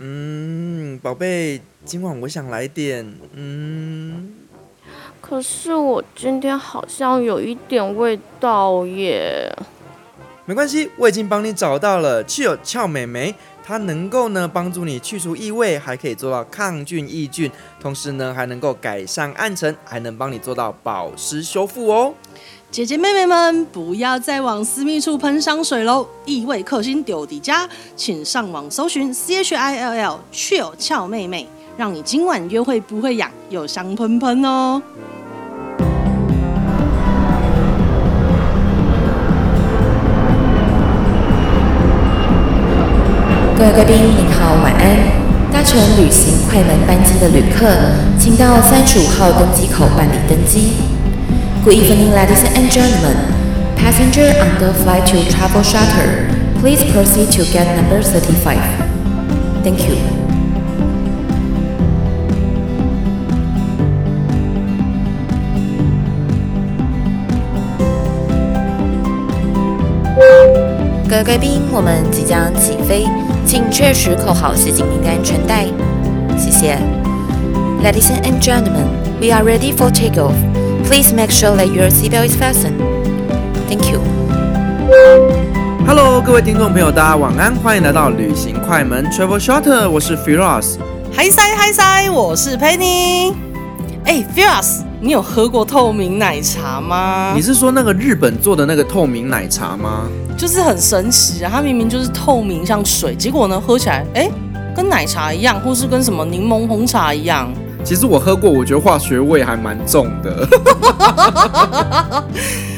嗯，宝贝，今晚我想来点，嗯。可是我今天好像有一点味道耶。没关系，我已经帮你找到了，Chill 俏美眉，它能够呢帮助你去除异味，还可以做到抗菌抑菌，同时呢还能够改善暗沉，还能帮你做到保湿修复哦。姐姐妹妹们，不要再往私密处喷香水喽，异味克星丢底家，请上网搜寻 C H I L L Chill 俏妹妹，让你今晚约会不会痒，又香喷喷哦。各位贵宾您好，晚安。搭乘旅行快门班机的旅客，请到三十五号登机口办理登机。Good evening, ladies and gentlemen. Passenger on the flight to Travel Shuttle, please proceed to gate number thirty-five. Thank you. 各位贵宾，我们即将起飞。请确实扣好系紧您的安全带，谢谢。Ladies and gentlemen, we are ready for takeoff. Please make sure that your seatbelt is fastened. Thank you. Hello，各位听众朋友，大家晚安，欢迎来到旅行快门 Travel Shorter，我是 Firas。嗨塞嗨塞，我是 Penny。哎，Firas，你有喝过透明奶茶吗？你是说那个日本做的那个透明奶茶吗？就是很神奇啊，它明明就是透明像水，结果呢，喝起来哎，跟奶茶一样，或是跟什么柠檬红茶一样。其实我喝过，我觉得化学味还蛮重的。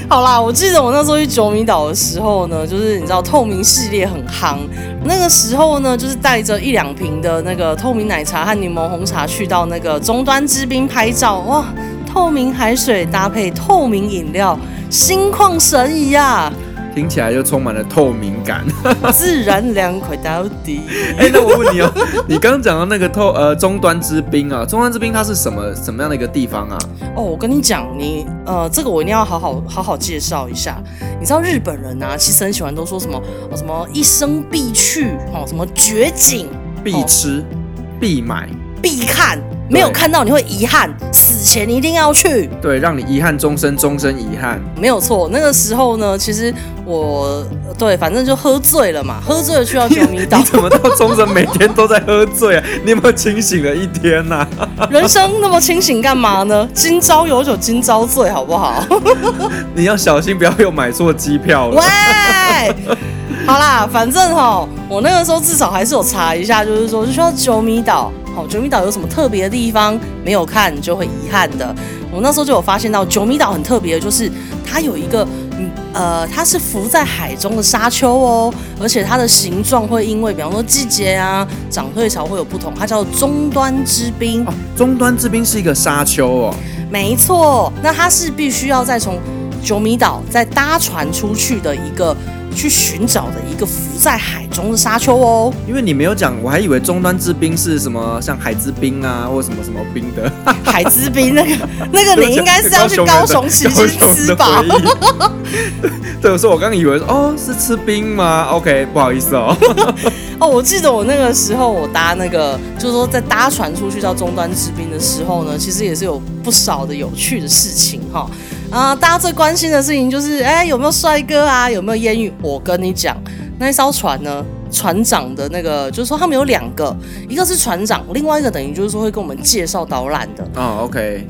好啦，我记得我那时候去九米岛的时候呢，就是你知道透明系列很夯，那个时候呢，就是带着一两瓶的那个透明奶茶和柠檬红茶去到那个终端之滨拍照，哇，透明海水搭配透明饮料，心旷神怡呀。听起来就充满了透明感，自然凉快到底。哎、欸，那我问你哦，你刚刚讲到那个透呃终端之冰啊，终端之冰它是什么什么样的一个地方啊？哦，我跟你讲，你呃这个我一定要好好好好介绍一下。你知道日本人啊，其实很喜欢都说什么什么一生必去哦，什么绝景必吃、哦、必买必看。没有看到你会遗憾，死前一定要去。对，让你遗憾终身，终身遗憾。没有错，那个时候呢，其实我对，反正就喝醉了嘛，喝醉了去到九米岛。你怎么到冲绳每天都在喝醉啊？你有没有清醒了一天呐、啊？人生那么清醒干嘛呢？今朝有酒今朝醉，好不好？你要小心，不要又买错机票了。喂，好啦，反正哈，我那个时候至少还是有查一下，就是说就去到九米岛。好，九米岛有什么特别的地方？没有看就会遗憾的。我那时候就有发现到，九米岛很特别的，就是它有一个，嗯呃，它是浮在海中的沙丘哦，而且它的形状会因为，比方说季节啊，涨退潮会有不同。它叫做终端之冰。哦，终端之冰是一个沙丘哦。没错，那它是必须要再从九米岛再搭船出去的一个。去寻找的一个浮在海中的沙丘哦，因为你没有讲，我还以为终端之冰是什么，像海之冰啊，或什么什么冰的。海之冰那个 那个，你应该是要去高雄吃去吃吧？对，我说我刚以为哦是吃冰吗？OK，不好意思哦。哦，我记得我那个时候我搭那个，就是说在搭船出去到终端之冰的时候呢，其实也是有不少的有趣的事情哈。啊，大家最关心的事情就是，哎、欸，有没有帅哥啊？有没有艳遇？我跟你讲，那一艘船呢，船长的那个，就是说他们有两个，一个是船长，另外一个等于就是说会跟我们介绍导览的。哦，OK，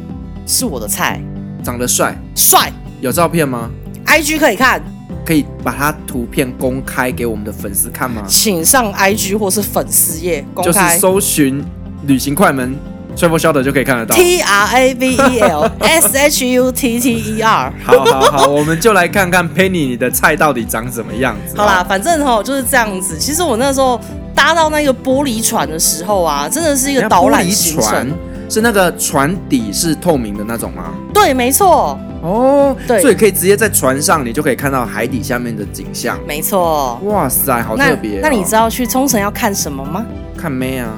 是我的菜，长得帅，帅，有照片吗？IG 可以看，可以把他图片公开给我们的粉丝看吗？请上 IG 或是粉丝页公开，就是搜寻旅行快门。Travel Shorter 就可以看得到，T R A V E L S H U T T E R。好好好，我们就来看看 Penny 你的菜到底长什么样子。好啦，反正哈就是这样子。其实我那时候搭到那个玻璃船的时候啊，真的是一个导览行程。是那个船底是透明的那种吗？对，没错。哦，对，所以可以直接在船上，你就可以看到海底下面的景象。没错。哇塞，好特别哦。那，那你知道去冲绳要看什么吗？看妹啊。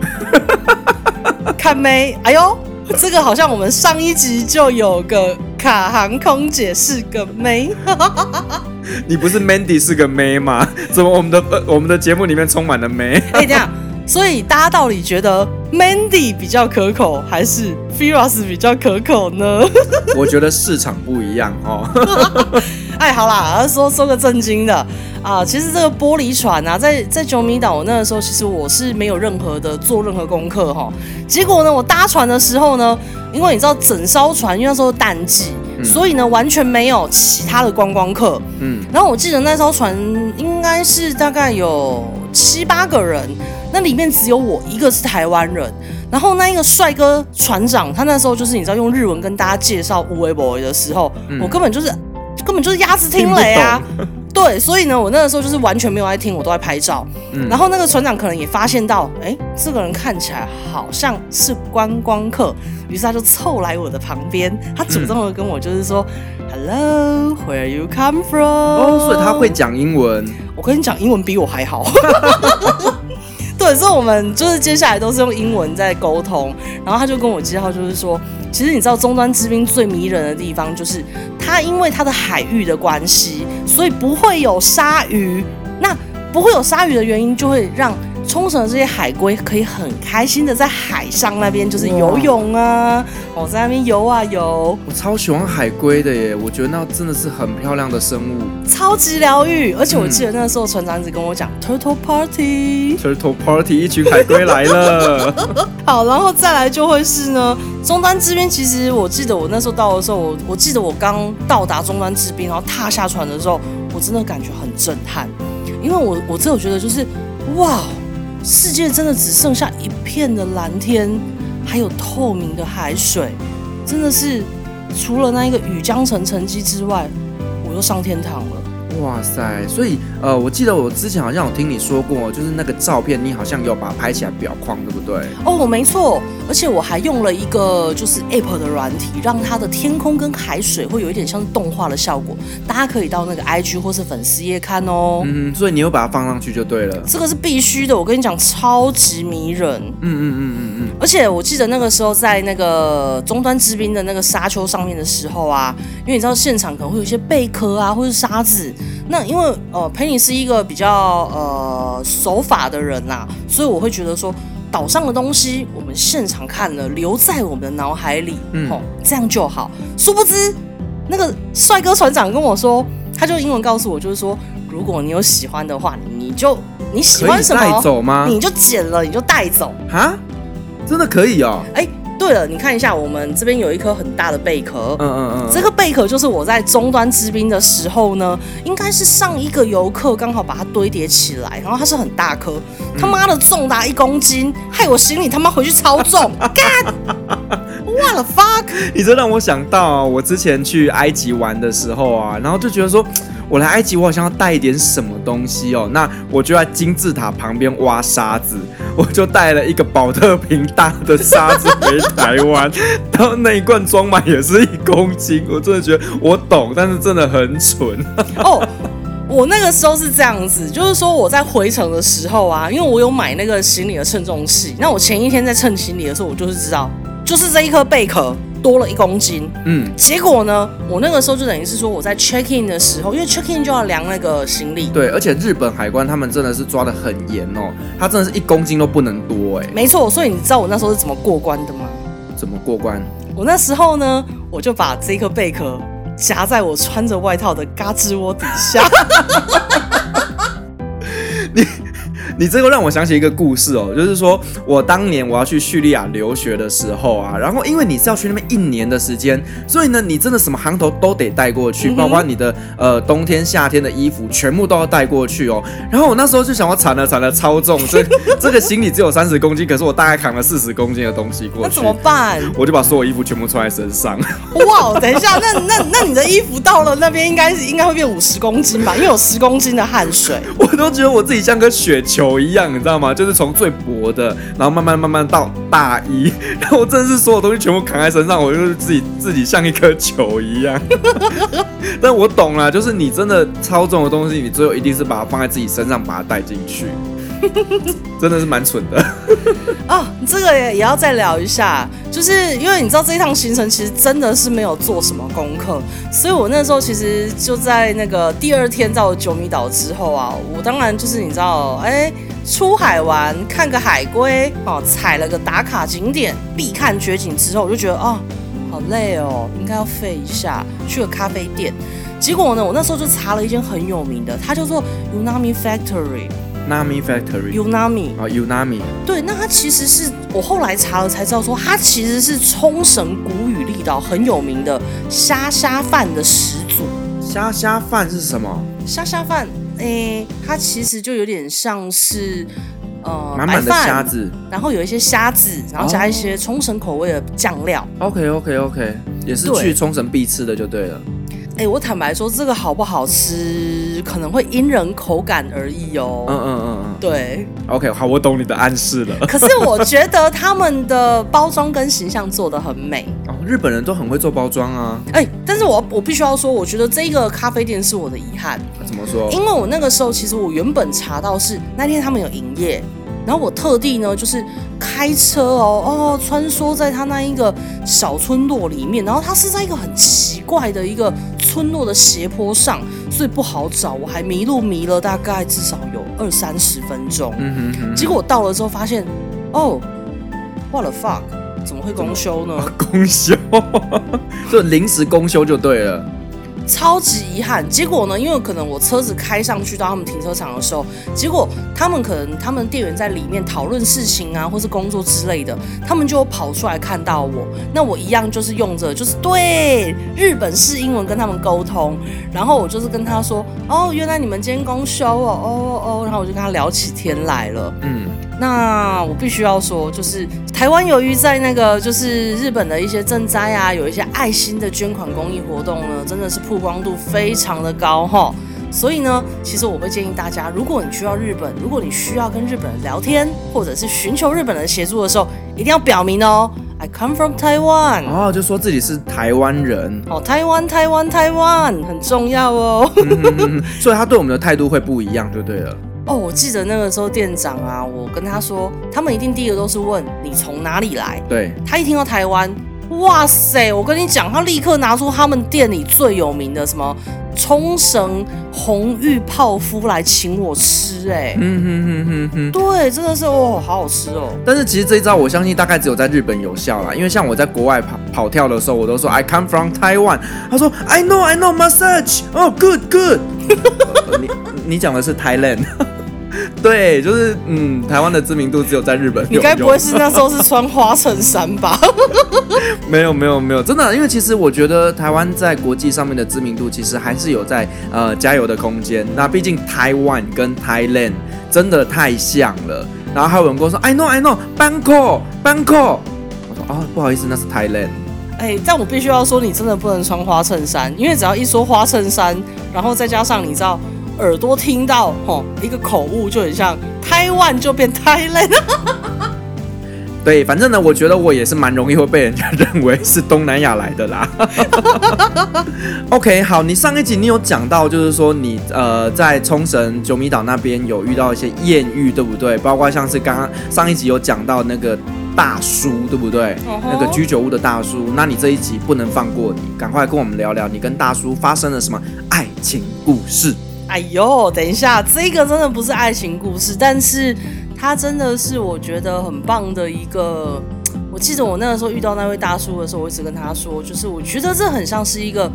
看妹，哎呦，这个好像我们上一集就有个卡航空姐是个妹，你不是 Mandy 是个妹吗？怎么我们的我们的节目里面充满了妹？哎，这样所以大家到底觉得 Mandy 比较可口，还是 Firas 比较可口呢？我觉得市场不一样哦。哎，好啦，说说个正经的啊，其实这个玻璃船啊，在在九米岛那个时候，其实我是没有任何的做任何功课哈。结果呢，我搭船的时候呢，因为你知道整艘船因为那时候淡季，嗯、所以呢完全没有其他的观光客。嗯，然后我记得那艘船应该是大概有七八个人，那里面只有我一个是台湾人。然后那一个帅哥船长，他那时候就是你知道用日文跟大家介绍有的没的的时候，嗯、我根本就是。根本就是鸭子听雷啊！对，所以呢，我那个时候就是完全没有在听，我都在拍照。嗯，然后那个船长可能也发现到，哎，这个人看起来好像是观光客，于是他就凑来我的旁边，他主动的跟我就是说、嗯、，Hello，where you come from？哦，所以他会讲英文。我跟你讲，英文比我还好。可是我们就是接下来都是用英文在沟通，然后他就跟我介绍，就是说，其实你知道终端之滨最迷人的地方，就是它因为它的海域的关系，所以不会有鲨鱼。那不会有鲨鱼的原因，就会让。冲绳的这些海龟可以很开心的在海上那边就是游泳啊，我在那边游啊游。我超喜欢海龟的耶，我觉得那真的是很漂亮的生物，超级疗愈。而且我记得那个时候船长一直跟我讲、嗯、Turtle Party，Turtle Party，一群海龟来了。好，然后再来就会是呢，中端之滨。其实我记得我那时候到的时候，我我记得我刚到达中端之滨，然后踏下船的时候，我真的感觉很震撼，因为我我真的觉得就是哇。世界真的只剩下一片的蓝天，还有透明的海水，真的是除了那一个雨江城城基之外，我又上天堂了。哇塞！所以呃，我记得我之前好像有听你说过，就是那个照片，你好像有把它拍起来裱框，对不对？哦，没错。而且我还用了一个就是 App 的软体，让它的天空跟海水会有一点像动画的效果。大家可以到那个 IG 或是粉丝页看哦。嗯，所以你又把它放上去就对了。这个是必须的，我跟你讲，超级迷人。嗯嗯嗯嗯嗯。而且我记得那个时候在那个终端之滨的那个沙丘上面的时候啊，因为你知道现场可能会有一些贝壳啊，或是沙子。那因为呃，佩妮是一个比较呃守法的人呐，所以我会觉得说，岛上的东西我们现场看了，留在我们的脑海里，嗯，哦，这样就好。殊不知，那个帅哥船长跟我说，他就英文告诉我，就是说，如果你有喜欢的话，你就你喜欢什么，带走吗？你就捡了，你就带走哈，真的可以哦，哎。对了，你看一下，我们这边有一颗很大的贝壳。嗯嗯嗯，这个贝壳就是我在终端之滨的时候呢，应该是上一个游客刚好把它堆叠起来，然后它是很大颗，他妈的重达一公斤，害我行李他妈回去超重。God，what the fuck！你这让我想到啊我之前去埃及玩的时候啊，然后就觉得说。我来埃及，我好像要带一点什么东西哦。那我就在金字塔旁边挖沙子，我就带了一个宝特瓶大的沙子回台湾，然后那一罐装满也是一公斤。我真的觉得我懂，但是真的很蠢。哦，我那个时候是这样子，就是说我在回程的时候啊，因为我有买那个行李的称重器，那我前一天在称行李的时候，我就是知道，就是这一颗贝壳。多了一公斤，嗯，结果呢，我那个时候就等于是说我在 check in 的时候，因为 check in 就要量那个行李，对，而且日本海关他们真的是抓的很严哦，他真的是一公斤都不能多哎，没错，所以你知道我那时候是怎么过关的吗？怎么过关？我那时候呢，我就把这颗贝壳夹在我穿着外套的嘎吱窝底下。你。你这个让我想起一个故事哦，就是说我当年我要去叙利亚留学的时候啊，然后因为你是要去那边一年的时间，所以呢，你真的什么行头都得带过去，包括你的呃冬天夏天的衣服全部都要带过去哦。然后我那时候就想，我惨了惨了，超重，这 这个行李只有三十公斤，可是我大概扛了四十公斤的东西过去，那怎么办？我就把所有衣服全部穿在身上。哇，等一下，那那那你的衣服到了那边应该是应该会变五十公斤吧？因为有十公斤的汗水，我都觉得我自己像个雪球。一样，你知道吗？就是从最薄的，然后慢慢慢慢到大衣，然后我真的是所有东西全部扛在身上，我就是自己自己像一颗球一样。但我懂了，就是你真的超重的东西，你最后一定是把它放在自己身上，把它带进去。真的是蛮蠢的 哦，这个也也要再聊一下，就是因为你知道这一趟行程其实真的是没有做什么功课，所以我那时候其实就在那个第二天到九米岛之后啊，我当然就是你知道，哎，出海玩，看个海龟，哦，踩了个打卡景点，必看绝景之后，我就觉得啊、哦，好累哦，应该要废一下，去个咖啡店。结果呢，我那时候就查了一间很有名的，它叫做 Unami Factory。Nami Factory。Unami。啊，Unami。对，那它其实是我后来查了才知道，说它其实是冲绳古宇利岛很有名的虾虾饭的始祖。虾虾饭是什么？虾虾饭。诶，它其实就有点像是，呃，满满的虾子，然后有一些虾子，然后加一些冲绳口味的酱料。Oh. OK OK OK，也是去冲绳必吃的就对了。哎，我坦白说，这个好不好吃，可能会因人口感而异哦。嗯嗯嗯嗯，对。OK，好，我懂你的暗示了。可是我觉得他们的包装跟形象做的很美。哦，日本人都很会做包装啊。哎，但是我我必须要说，我觉得这个咖啡店是我的遗憾。怎么说？因为我那个时候其实我原本查到是那天他们有营业。然后我特地呢，就是开车哦哦，穿梭在他那一个小村落里面，然后他是在一个很奇怪的一个村落的斜坡上，所以不好找，我还迷路迷了大概至少有二三十分钟。嗯哼哼。结果我到了之后发现，哦，what the fuck，怎么会公休呢？公休，就临时公休就对了。超级遗憾，结果呢？因为可能我车子开上去到他们停车场的时候，结果他们可能他们店员在里面讨论事情啊，或是工作之类的，他们就跑出来看到我。那我一样就是用着就是对日本式英文跟他们沟通，然后我就是跟他说：“哦，原来你们今天公休哦，哦哦。”然后我就跟他聊起天来了。嗯，那我必须要说，就是台湾由于在那个就是日本的一些赈灾啊，有一些爱心的捐款公益活动呢，真的是曝光度非常的高哈，所以呢，其实我会建议大家，如果你去到日本，如果你需要跟日本人聊天，或者是寻求日本人协助的时候，一定要表明哦，I come from Taiwan，哦，就说自己是台湾人，哦，台湾，台湾，台湾很重要哦，嗯嗯嗯，所以他对我们的态度会不一样，就对了。哦，我记得那个时候店长啊，我跟他说，他们一定第一个都是问你从哪里来，对，他一听到台湾。哇塞！我跟你讲，他立刻拿出他们店里最有名的什么冲绳红玉泡芙来请我吃，哎，嗯哼哼哼哼，对，真的是哦，好好吃哦。但是其实这一招我相信大概只有在日本有效啦，因为像我在国外跑跑跳的时候，我都说 I come from Taiwan，他说 I know I know massage，哦、oh,，good good，你你讲的是 Thailand。对，就是嗯，台湾的知名度只有在日本。你该不会是那时候是穿花衬衫吧？没有没有没有，真的，因为其实我觉得台湾在国际上面的知名度其实还是有在呃加油的空间。那毕竟台湾跟 Thailand 真的太像了。然后还有人跟我说，I know I know，Bangkok Bangkok。我说啊、哦，不好意思，那是 Thailand。哎，但我必须要说，你真的不能穿花衬衫，因为只要一说花衬衫，然后再加上你知道。耳朵听到吼一个口误就很像台湾就变 Thailand，对，反正呢，我觉得我也是蛮容易会被人家认为是东南亚来的啦。OK，好，你上一集你有讲到，就是说你呃在冲绳九米岛那边有遇到一些艳遇，对不对？包括像是刚刚上一集有讲到那个大叔，对不对？Uh huh. 那个居酒屋的大叔，那你这一集不能放过你，赶快跟我们聊聊你跟大叔发生了什么爱情故事。哎呦，等一下，这个真的不是爱情故事，但是它真的是我觉得很棒的一个。我记得我那个时候遇到那位大叔的时候，我一直跟他说，就是我觉得这很像是一个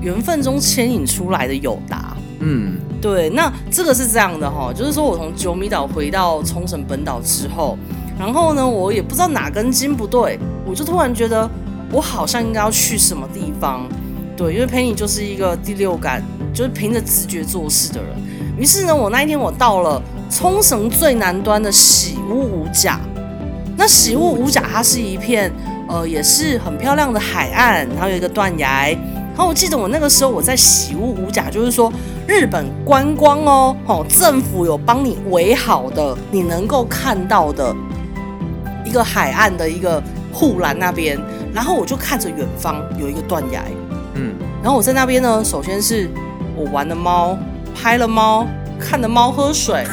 缘分中牵引出来的友达。嗯，对。那这个是这样的哈，就是说我从九米岛回到冲绳本岛之后，然后呢，我也不知道哪根筋不对，我就突然觉得我好像应该要去什么地方。对，因为 Penny 就是一个第六感。就是凭着直觉做事的人。于是呢，我那一天我到了冲绳最南端的喜屋五甲。那喜屋五甲它是一片呃，也是很漂亮的海岸，然后有一个断崖。然后我记得我那个时候我在喜屋五甲，就是说日本观光哦，哦，政府有帮你围好的，你能够看到的一个海岸的一个护栏那边。然后我就看着远方有一个断崖，嗯，然后我在那边呢，首先是。我玩了猫，拍了猫，看了猫喝水，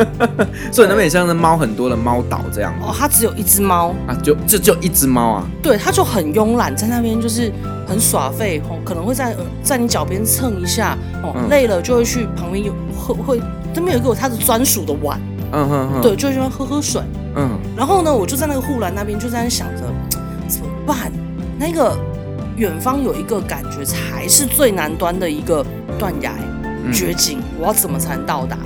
所以那边也像是猫很多的猫岛这样。哦，它只有一只猫啊，就就就一只猫啊。对，它就很慵懒，在那边就是很耍废，哦，可能会在在你脚边蹭一下，哦，嗯、累了就会去旁边有会会，那边有一个它的专属的碗。嗯哼哼，对，就喜欢喝喝水。嗯，然后呢，我就在那个护栏那边就在那想着怎么办？那个远方有一个感觉才是最南端的一个断崖绝景，嗯、我要怎么才能到达？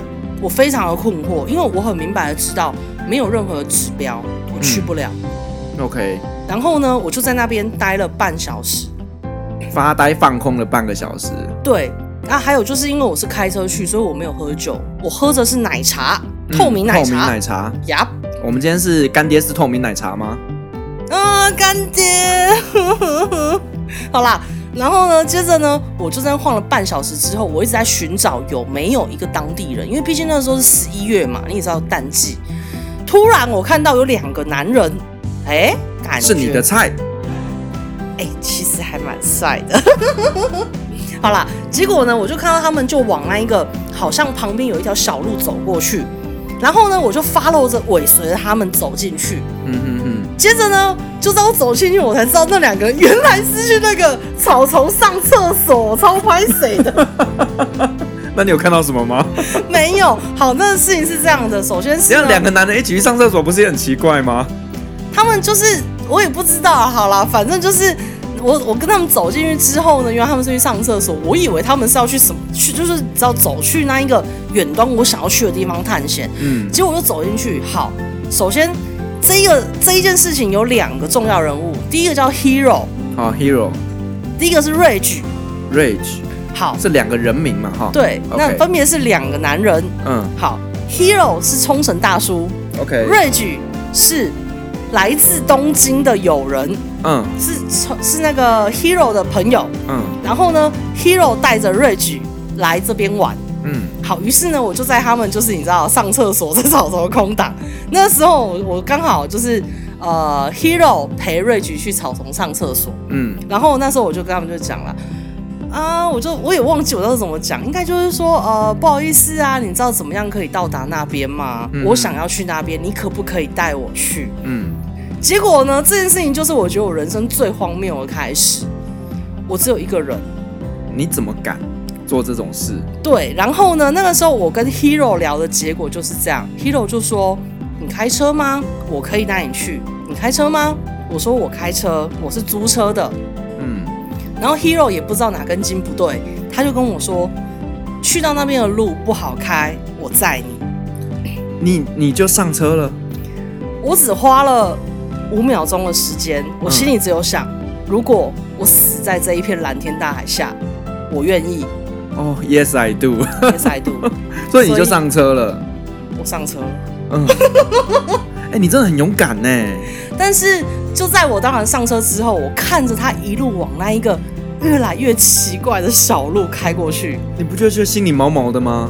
我非常的困惑，因为我很明白的知道没有任何指标，我去不了。嗯、OK。然后呢，我就在那边待了半小时，发呆放空了半个小时。对。啊，还有就是因为我是开车去，所以我没有喝酒，我喝的是奶茶，透明奶茶。嗯、透明奶茶。呀。我们今天是干爹是透明奶茶吗？啊，干爹。好啦，然后呢，接着呢，我就在那晃了半小时之后，我一直在寻找有没有一个当地人，因为毕竟那个时候是十一月嘛，你也知道淡季。突然我看到有两个男人，哎，感觉是你的菜。哎，其实还蛮帅的。好啦，结果呢，我就看到他们就往那一个好像旁边有一条小路走过去，然后呢，我就 follow 着尾随着他们走进去。嗯嗯嗯。接着呢，就在我走进去，我才知道那两个人原来是去那个草丛上厕所，超拍谁的。那你有看到什么吗？没有。好，那个事情是这样的，首先是这样两个男人一起去上厕所，不是也很奇怪吗？他们就是我也不知道。好啦，反正就是。我我跟他们走进去之后呢，原来他们是去上厕所，我以为他们是要去什么去，就是只要走去那一个远端我想要去的地方探险。嗯，结果我就走进去。好，首先这一个这一件事情有两个重要人物，第一个叫 Hero，好 Hero，第一个是 Rage，Rage，好，是两个人名嘛哈？对.那分别是两个男人。嗯，好，Hero 是冲绳大叔，OK，Rage 是来自东京的友人。嗯，是是那个 Hero 的朋友，嗯，然后呢，Hero 带着 Rage 来这边玩，嗯，好，于是呢，我就在他们就是你知道上厕所在草丛空档，那时候我刚好就是呃 Hero 陪 Rage 去草丛上厕所，嗯，然后那时候我就跟他们就讲了，啊，我就我也忘记我当时怎么讲，应该就是说呃不好意思啊，你知道怎么样可以到达那边吗？嗯，我想要去那边，你可不可以带我去？嗯。结果呢？这件事情就是我觉得我人生最荒谬的开始。我只有一个人，你怎么敢做这种事？对，然后呢？那个时候我跟 Hero 聊的结果就是这样。Hero 就说：“你开车吗？我可以带你去。你开车吗？”我说：“我开车，我是租车的。”嗯。然后 Hero 也不知道哪根筋不对，他就跟我说：“去到那边的路不好开，我载你。”你你就上车了？我只花了。五秒钟的时间，我心里只有想：嗯、如果我死在这一片蓝天大海下，我愿意。哦、oh,，Yes I do. Yes I do. 所以你就上车了。我上车了。嗯。哎、欸，你真的很勇敢呢。但是就在我当然上车之后，我看着他一路往那一个越来越奇怪的小路开过去，你不觉得就心里毛毛的吗？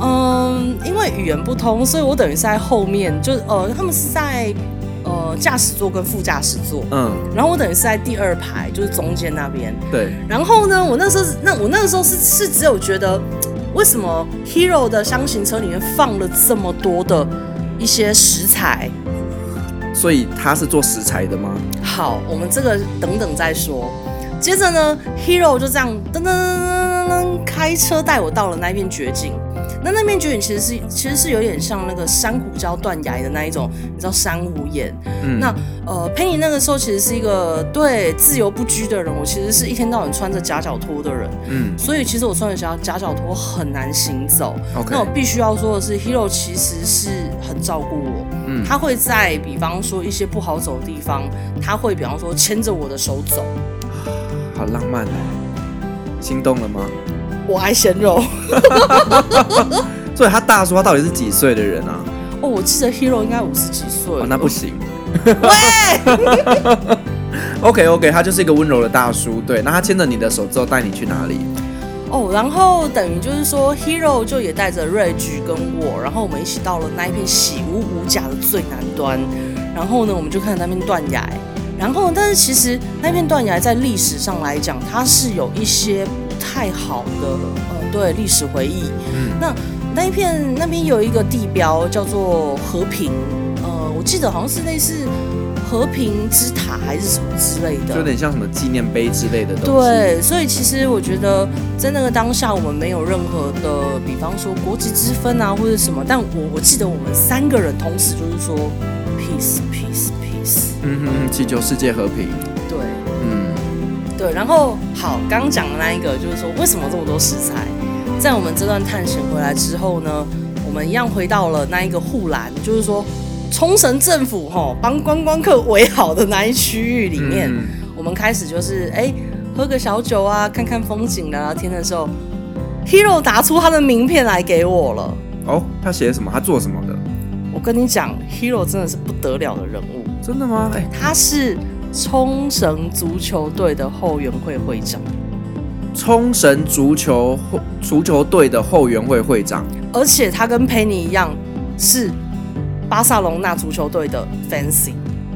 嗯，因为语言不通，所以我等于是在后面，就呃，他们是在。呃，驾驶座跟副驾驶座，嗯，然后我等于是在第二排，就是中间那边，对。然后呢，我那时候那我那个时候是是只有觉得，为什么 Hero 的箱型车里面放了这么多的一些食材？所以他是做食材的吗？好，我们这个等等再说。接着呢，Hero 就这样噔噔噔噔噔开车带我到了那片绝景。那那片绝景其实是其实是有点像那个珊瑚礁断崖的那一种，你知道珊瑚岩。嗯。那呃，Penny 那个时候其实是一个对自由不拘的人，我其实是一天到晚穿着夹脚拖的人。嗯。所以其实我穿着夹夹脚拖很难行走。那我必须要说的是，Hero 其实是很照顾我。嗯。他会在比方说一些不好走的地方，他会比方说牵着我的手走。好浪漫哦！心动了吗？我爱鲜肉，所以他大叔他到底是几岁的人啊？哦，我记得 Hero 应该五十几岁。哦，那不行。喂，OK OK，他就是一个温柔的大叔。对，那他牵着你的手之后带你去哪里？哦，然后等于就是说，Hero 就也带着 Rage 跟我，然后我们一起到了那一片喜屋五甲的最南端。然后呢，我们就看那边断崖。然后，但是其实那片断崖在历史上来讲，它是有一些不。太好的，呃，对，历史回忆。嗯，那那一片那边有一个地标叫做和平，呃，我记得好像是类似和平之塔还是什么之类的，就有点像什么纪念碑之类的东西。对，所以其实我觉得在那个当下，我们没有任何的，比方说国籍之分啊，或者什么。但我我记得我们三个人同时就是说 peace peace peace，嗯哼嗯，祈求世界和平。对，嗯，对。然后好，刚刚讲的那一个就是说，为什么这么多食材？在我们这段探险回来之后呢，我们一样回到了那一个护栏，就是说。冲绳政府哈帮观光客围好的那一区域里面，嗯、我们开始就是哎、欸、喝个小酒啊，看看风景聊聊天的时候，Hero 拿出他的名片来给我了。哦，他写什么？他做什么的？我跟你讲，Hero 真的是不得了的人物。真的吗？哎，他是冲绳足球队的后援会会长。冲绳足球足球队的后援会会长，而且他跟 Penny 一样是。巴塞隆纳足球队的 Fancy，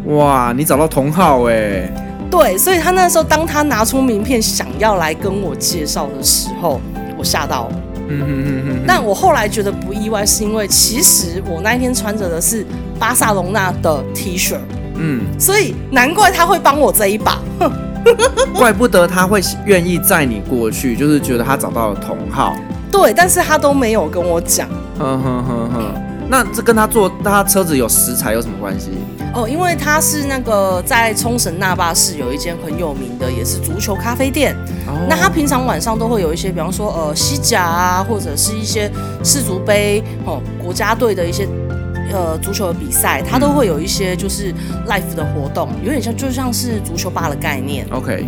哇，你找到同号哎！对，所以他那时候当他拿出名片想要来跟我介绍的时候，我吓到了。嗯哼哼哼。但我后来觉得不意外，是因为其实我那一天穿着的是巴塞隆纳的 T 恤，嗯，所以难怪他会帮我这一把。怪不得他会愿意载你过去，就是觉得他找到了同号。对，但是他都没有跟我讲。哼哼哼哼。那这跟他坐他车子有食材有什么关系？哦，因为他是那个在冲绳那霸市有一间很有名的，也是足球咖啡店。哦。那他平常晚上都会有一些，比方说呃西甲啊，或者是一些世足杯哦国家队的一些呃足球的比赛，他都会有一些就是 life 的活动，有点像就像是足球吧的概念。OK。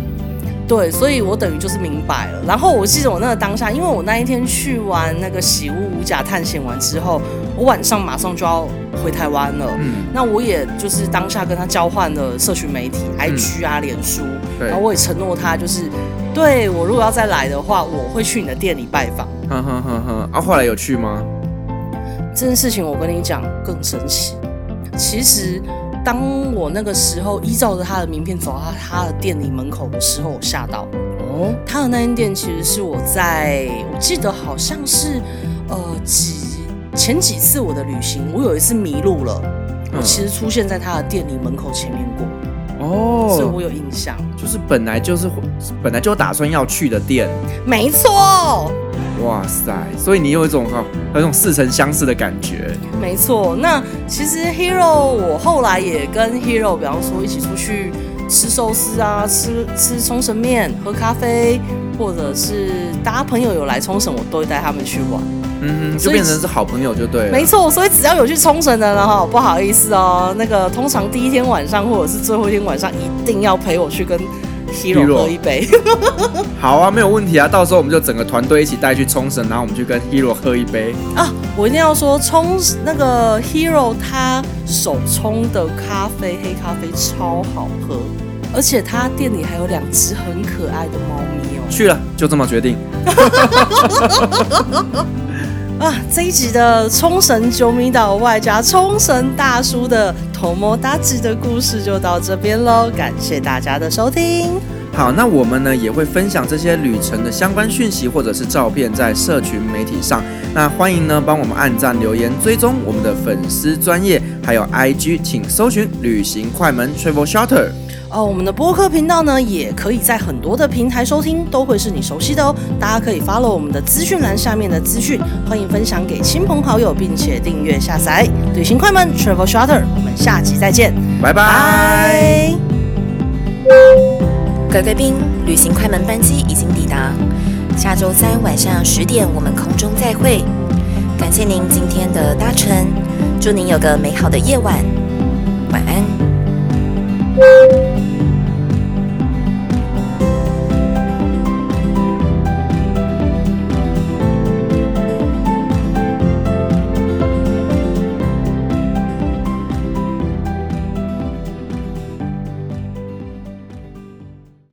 对，所以我等于就是明白了。然后我记得我那个当下，因为我那一天去完那个喜屋五甲探险完之后，我晚上马上就要回台湾了。嗯，那我也就是当下跟他交换了社群媒体、嗯、IG 啊、脸书，然后我也承诺他，就是对我如果要再来的话，我会去你的店里拜访。哼哼哼哼，啊，后来有去吗？这件事情我跟你讲更神奇，其实。当我那个时候依照着他的名片走到他的店里门口的时候，我吓到哦。他的那间店其实是我在我记得好像是呃几前几次我的旅行，我有一次迷路了，嗯、我其实出现在他的店里门口前面过哦，所以我有印象。就是本来就是本来就打算要去的店，没错。哇塞！所以你有一种哈，有一种似曾相识的感觉。没错，那其实 Hero 我后来也跟 Hero，比方说一起出去吃寿司啊，吃吃冲绳面，喝咖啡，或者是大家朋友有来冲绳，我都会带他们去玩。嗯哼，就变成是好朋友就对了。没错，所以只要有去冲绳的人哈，不好意思哦，那个通常第一天晚上或者是最后一天晚上，一定要陪我去跟。Hero 喝一杯，好啊，没有问题啊。到时候我们就整个团队一起带去冲绳，然后我们去跟 Hero 喝一杯啊。我一定要说，冲那个 Hero 他手冲的咖啡，黑咖啡超好喝，而且他店里还有两只很可爱的猫咪哦。去了，就这么决定。啊，这一集的冲绳九米岛外加冲绳大叔的。红魔大吉的故事就到这边喽，感谢大家的收听。好，那我们呢也会分享这些旅程的相关讯息或者是照片在社群媒体上。那欢迎呢帮我们按赞、留言、追踪我们的粉丝专业，还有 IG，请搜寻旅行快门 Travel Shutter。哦，我们的播客频道呢，也可以在很多的平台收听，都会是你熟悉的哦。大家可以 follow 我们的资讯栏下面的资讯，欢迎分享给亲朋好友，并且订阅下载。旅行快门 Travel Shutter，我们下集再见，拜拜。各位贵宾，旅行快门班机已经抵达，下周三晚上十点我们空中再会。感谢您今天的搭乘，祝您有个美好的夜晚，晚安。